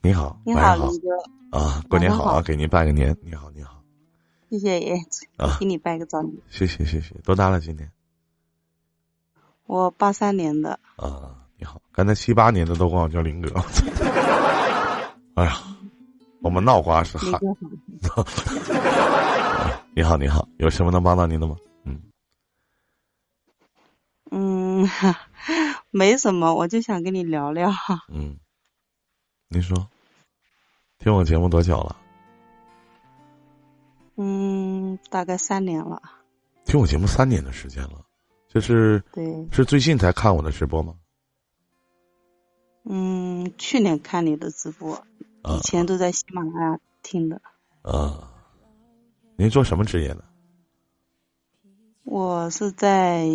你好，你好，林哥。啊，过年好好啊，给您拜个年。你好，你好。谢谢爷，啊给你拜个早年。谢谢，谢谢。多大了？今年？我八三年的。啊，你好。刚才七八年的都管我叫林哥。哎呀，我们闹瓜是。你好，你好，有什么能帮到您的吗？嗯嗯，没什么，我就想跟你聊聊。嗯，您说，听我节目多久了？嗯，大概三年了。听我节目三年的时间了，就是对，是最近才看我的直播吗？嗯，去年看你的直播，啊以前都在喜马拉雅听的。啊，您做什么职业的？我是在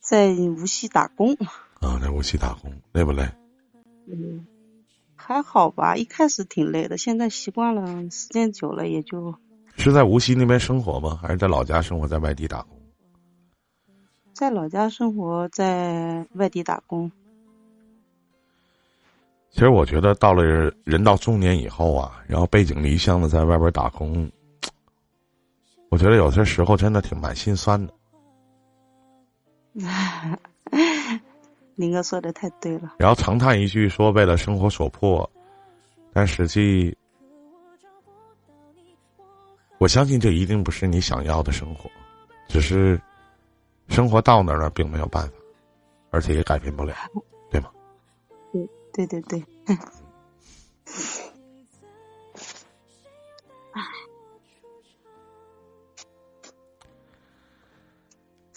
在无锡打工。啊，在无锡打工，累不累？嗯，还好吧，一开始挺累的，现在习惯了，时间久了也就是在无锡那边生活吗？还是在老家生活，在外地打工？在老家生活，在外地打工。其实我觉得到了人到中年以后啊，然后背井离乡的在外边打工，我觉得有些时候真的挺蛮心酸的。林哥说的太对了，然后长叹一句说为了生活所迫，但实际，我相信这一定不是你想要的生活，只是生活到那儿了，并没有办法，而且也改变不了，对吗？对对对，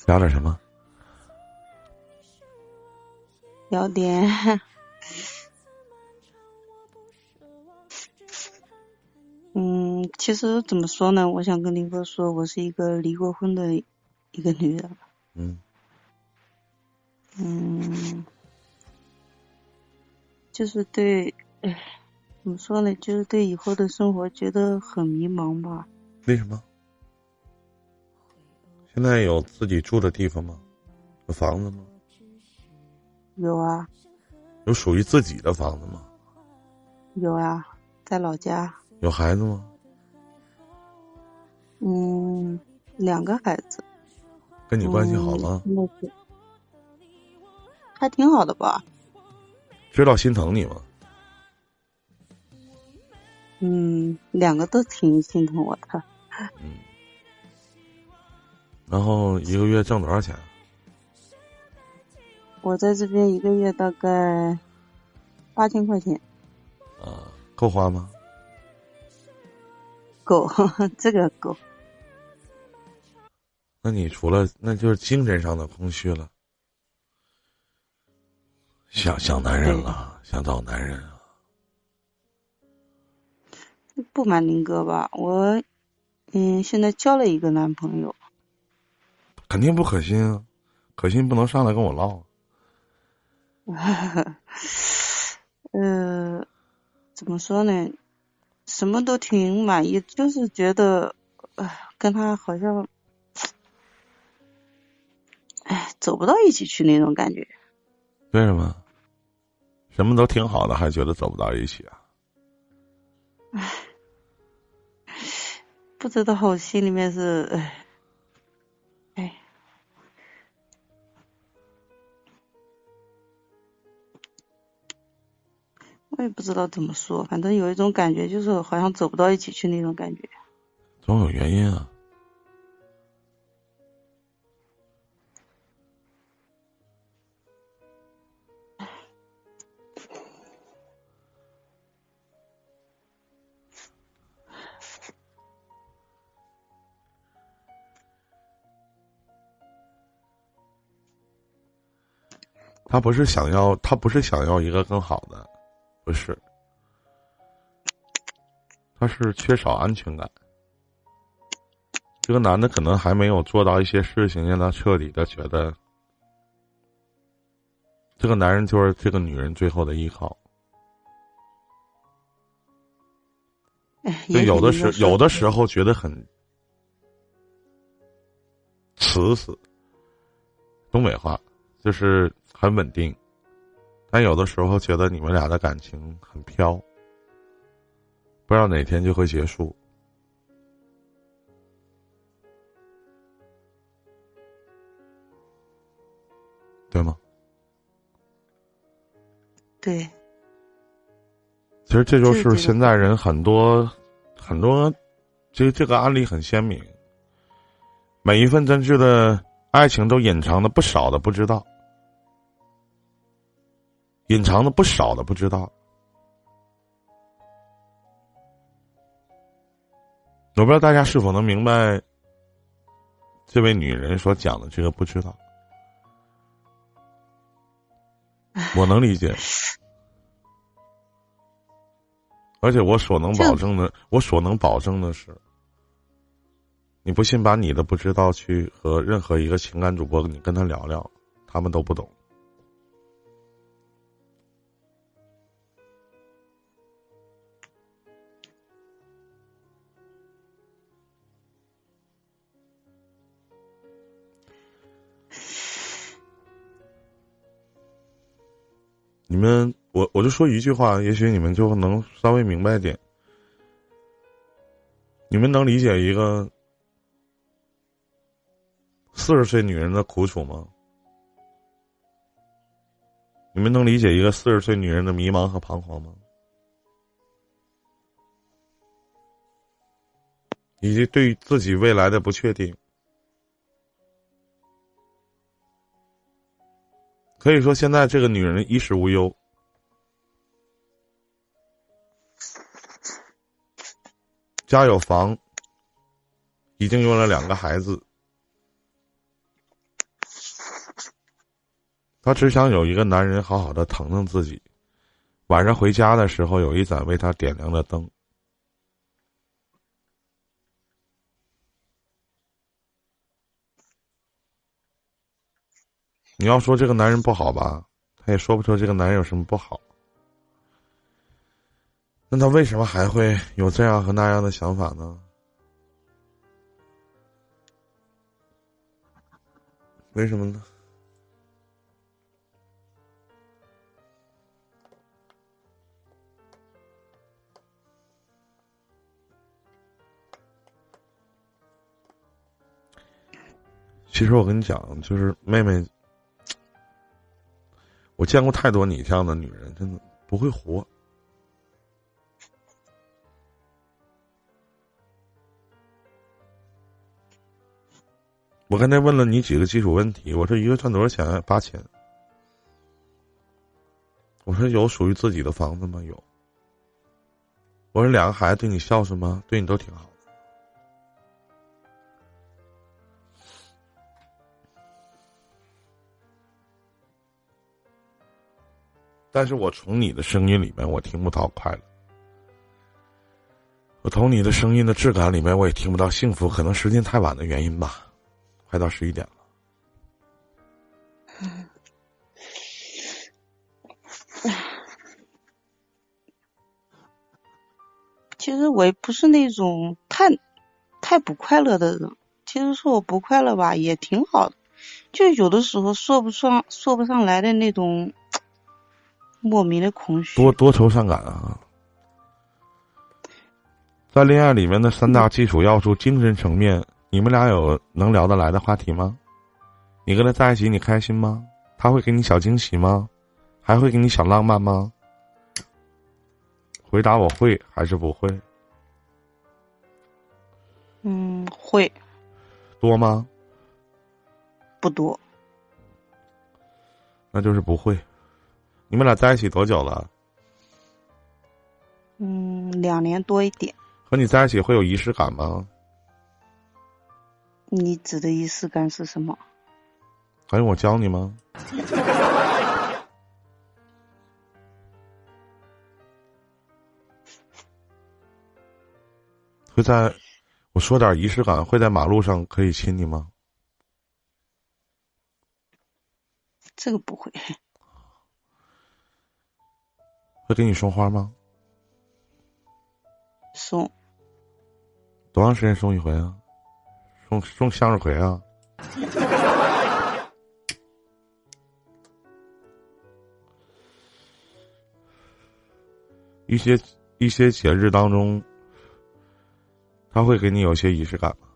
聊点什么？聊点，嗯，其实怎么说呢？我想跟林哥说，我是一个离过婚的一个女人，嗯嗯，就是对，哎，怎么说呢？就是对以后的生活觉得很迷茫吧。为什么？现在有自己住的地方吗？有房子吗？有啊，有属于自己的房子吗？有啊，在老家，有孩子吗？嗯，两个孩子。跟你关系好吗？还挺好的吧？知道心疼你吗？嗯，两个都挺心疼我的。嗯。然后一个月挣多少钱？我在这边一个月大概八千块钱。啊，够花吗？够，这个够。那你除了那就是精神上的空虚了，想想男人了，想找男人啊。不瞒林哥吧，我嗯现在交了一个男朋友。肯定不可信啊，可信不能上来跟我唠。呃，怎么说呢？什么都挺满意，就是觉得，呃，跟他好像，哎，走不到一起去那种感觉。为什么？什么都挺好的，还觉得走不到一起啊？唉，不知道，我心里面是，唉，唉。我也不知道怎么说，反正有一种感觉，就是好像走不到一起去那种感觉。总有原因啊。他不是想要，他不是想要一个更好的。不是，他是缺少安全感。这个男的可能还没有做到一些事情，让他彻底的觉得，这个男人就是这个女人最后的依靠。就有的时有的时候觉得很瓷实，东北话就是很稳定。但有的时候觉得你们俩的感情很飘，不知道哪天就会结束，对吗？对。其实这就是现在人很多很多，其实这个案例很鲜明。每一份真挚的爱情都隐藏的不少的不知道，隐藏的不少的不知道。我不知道大家是否能明白这位女人所讲的这个不知道，我能理解。而且我所能保证的，我所能保证的是，你不信，把你的不知道去和任何一个情感主播，你跟他聊聊，他们都不懂。你们。我我就说一句话，也许你们就能稍微明白点。你们能理解一个四十岁女人的苦楚吗？你们能理解一个四十岁女人的迷茫和彷徨吗？以及对自己未来的不确定？可以说，现在这个女人衣食无忧。家有房，已经有了两个孩子，她只想有一个男人好好的疼疼自己，晚上回家的时候有一盏为她点亮的灯。你要说这个男人不好吧，他也说不出这个男人有什么不好。那他为什么还会有这样和那样的想法呢？为什么呢？其实我跟你讲，就是妹妹，我见过太多你这样的女人，真的不会活。我刚才问了你几个基础问题，我说一个赚多少钱？八千。我说有属于自己的房子吗？有。我说两个孩子对你孝顺吗？对你都挺好。但是我从你的声音里面，我听不到快乐；我从你的声音的质感里面，我也听不到幸福。可能时间太晚的原因吧。快到十一点了。其实我也不是那种太太不快乐的人。其实说我不快乐吧，也挺好的。就有的时候说不上说不上来的那种莫名的空虚。多多愁善感啊！在恋爱里面的三大基础要素：精神层面。你们俩有能聊得来的话题吗？你跟他在一起，你开心吗？他会给你小惊喜吗？还会给你小浪漫吗？回答我会还是不会？嗯，会。多吗？不多。那就是不会。你们俩在一起多久了？嗯，两年多一点。和你在一起会有仪式感吗？你指的仪式感是什么？还用我教你吗？会在我说点仪式感，会在马路上可以亲你吗？这个不会。会给你送花吗？送。多长时间送一回啊？送送向日葵啊！一些一些节日当中，他会给你有些仪式感吗？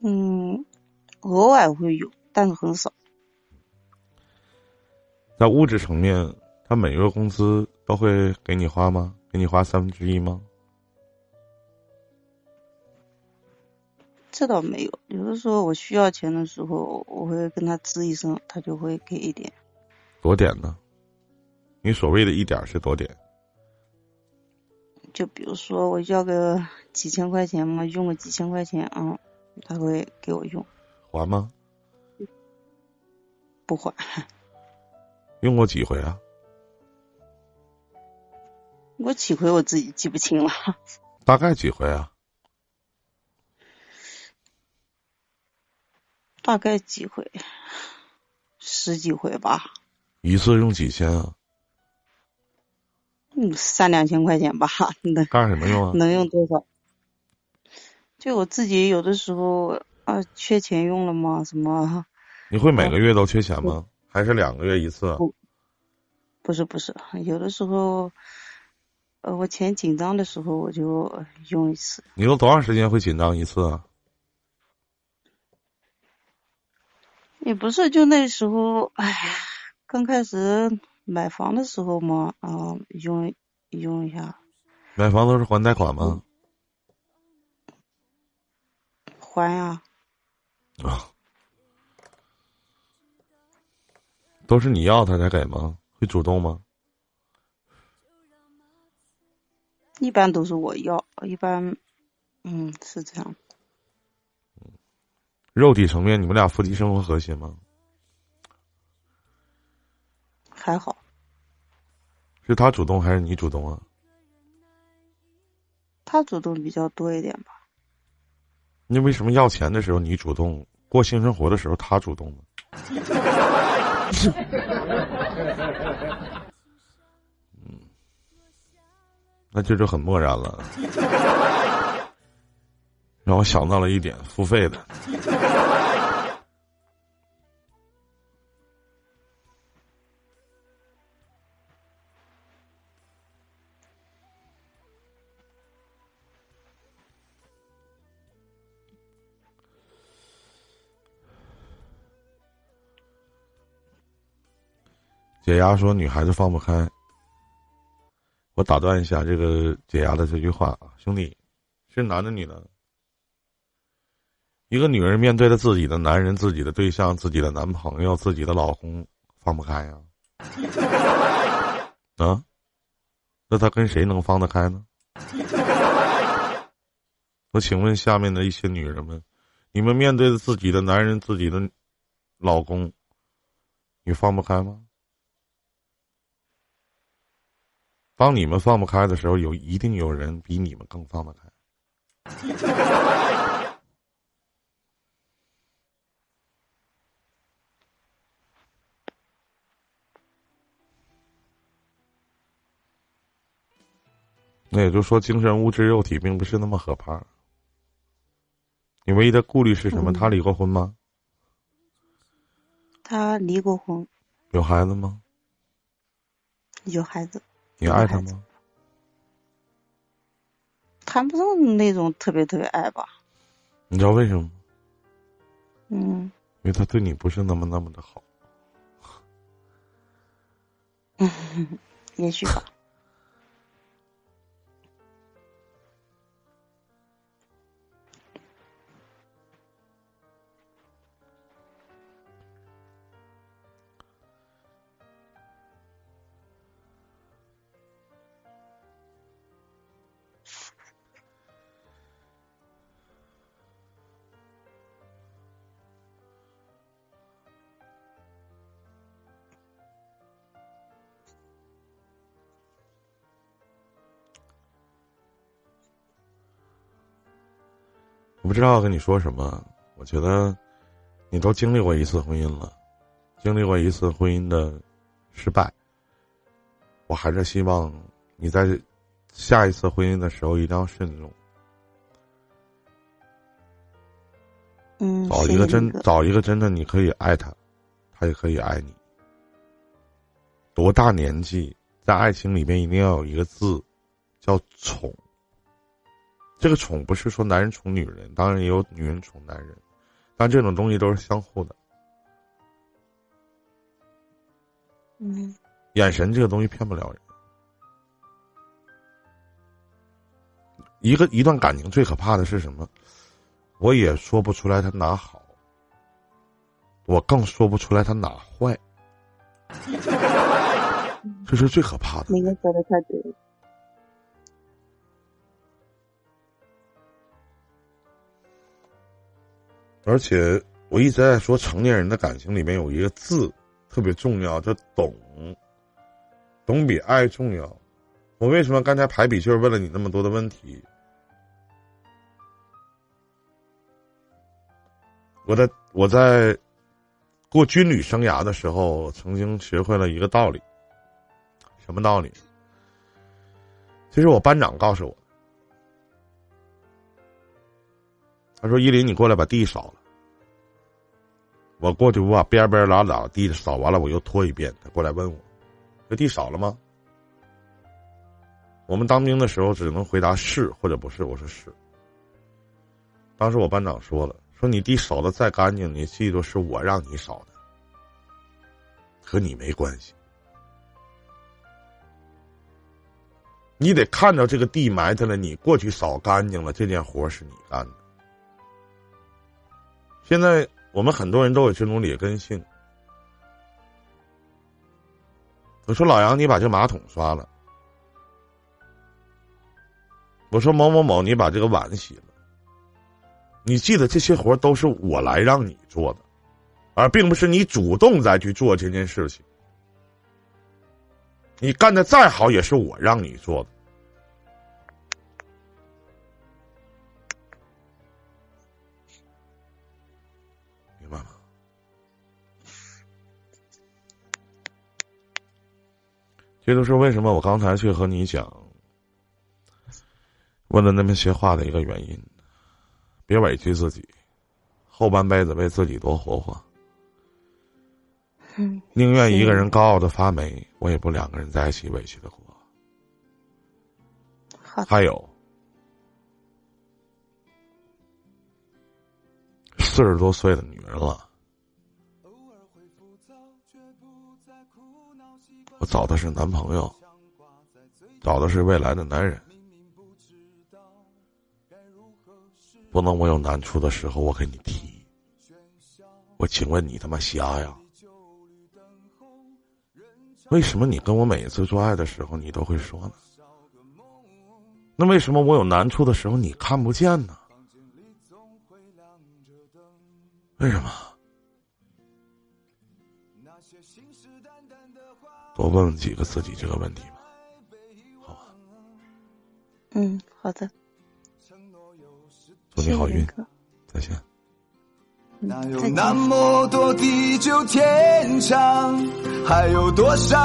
嗯，偶尔会有，但是很少。在物质层面，他每月工资都会给你花吗？给你花三分之一吗？这倒没有，有的时候我需要钱的时候，我会跟他吱一声，他就会给一点。多点呢？你所谓的一点是多点？就比如说我要个几千块钱嘛，用个几千块钱啊，他会给我用。还吗？不还。用过几回啊？我几回我自己记不清了。大概几回啊？大概几回？十几回吧。一次用几千啊？嗯，三两千块钱吧。能干什么用啊？能用多少？就我自己有的时候啊，缺钱用了吗，什么？你会每个月都缺钱吗？还是两个月一次？不，不是不是，有的时候，呃，我钱紧张的时候我就用一次。你都多长时间会紧张一次啊？也不是，就那时候，哎呀，刚开始买房的时候嘛，啊，用用一下。买房都是还贷款吗？还呀。啊。都是你要他才给吗？会主动吗？一般都是我要，一般，嗯，是这样。肉体层面，你们俩夫妻生活和谐吗？还好。是他主动还是你主动啊？他主动比较多一点吧。那为什么要钱的时候你主动，过性生活的时候他主动呢？嗯，那这就很漠然了。让我想到了一点付费的。解压说：“女孩子放不开。”我打断一下这个解压的这句话啊，兄弟，是男的女的？一个女人面对着自己的男人、自己的对象、自己的男朋友、自己的老公，放不开呀？啊？那她跟谁能放得开呢？我请问下面的一些女人们，你们面对着自己的男人、自己的老公，你放不开吗？当你们放不开的时候，有一定有人比你们更放得开。那也就是说，精神、物质、肉体并不是那么可怕。你唯一的顾虑是什么？他离过婚吗？他离过婚。有孩子吗？有孩子。你爱他吗？谈不上那种特别特别爱吧。你知道为什么吗？嗯。因为他对你不是那么那么的好。嗯，也许吧。不知道跟你说什么，我觉得你都经历过一次婚姻了，经历过一次婚姻的失败，我还是希望你在下一次婚姻的时候一定要慎重。嗯，找一个真找一个真的，你可以爱他，他也可以爱你。多大年纪在爱情里面一定要有一个字，叫宠。这个宠不是说男人宠女人，当然也有女人宠男人，但这种东西都是相互的。嗯，眼神这个东西骗不了人。一个一段感情最可怕的是什么？我也说不出来他哪好，我更说不出来他哪坏，这是最可怕的。你们说的太对了。而且我一直在说，成年人的感情里面有一个字特别重要，叫懂。懂比爱重要。我为什么刚才排比就是问了你那么多的问题？我在我在过军旅生涯的时候，曾经学会了一个道理。什么道理？其实我班长告诉我。他说：“依林，你过来把地扫了。”我过去，我把边边拉拉地扫完了，我又拖一遍。他过来问我：“这地扫了吗？”我们当兵的时候只能回答是或者不是。我说是。当时我班长说了：“说你地扫的再干净，你记住是我让你扫的，和你没关系。你得看着这个地埋汰了，你过去扫干净了，这件活是你干的。”现在我们很多人都有这种劣根性。我说老杨，你把这马桶刷了。我说某某某，你把这个碗洗了。你记得这些活都是我来让你做的，而并不是你主动再去做这件事情。你干的再好，也是我让你做的。这都是为什么我刚才去和你讲，问了那么些话的一个原因。别委屈自己，后半辈子为自己多活活。嗯，宁愿一个人高傲的发霉，我也不两个人在一起委屈的活。还有，四十多岁的女人了。我找的是男朋友，找的是未来的男人，不能我有难处的时候我给你提。我请问你他妈瞎呀？为什么你跟我每一次做爱的时候你都会说呢？那为什么我有难处的时候你看不见呢？为什么？多问问几个自己这个问题吧，好吧？嗯，好的。祝你好运，再见。哪有那么多地久天长？还有多少？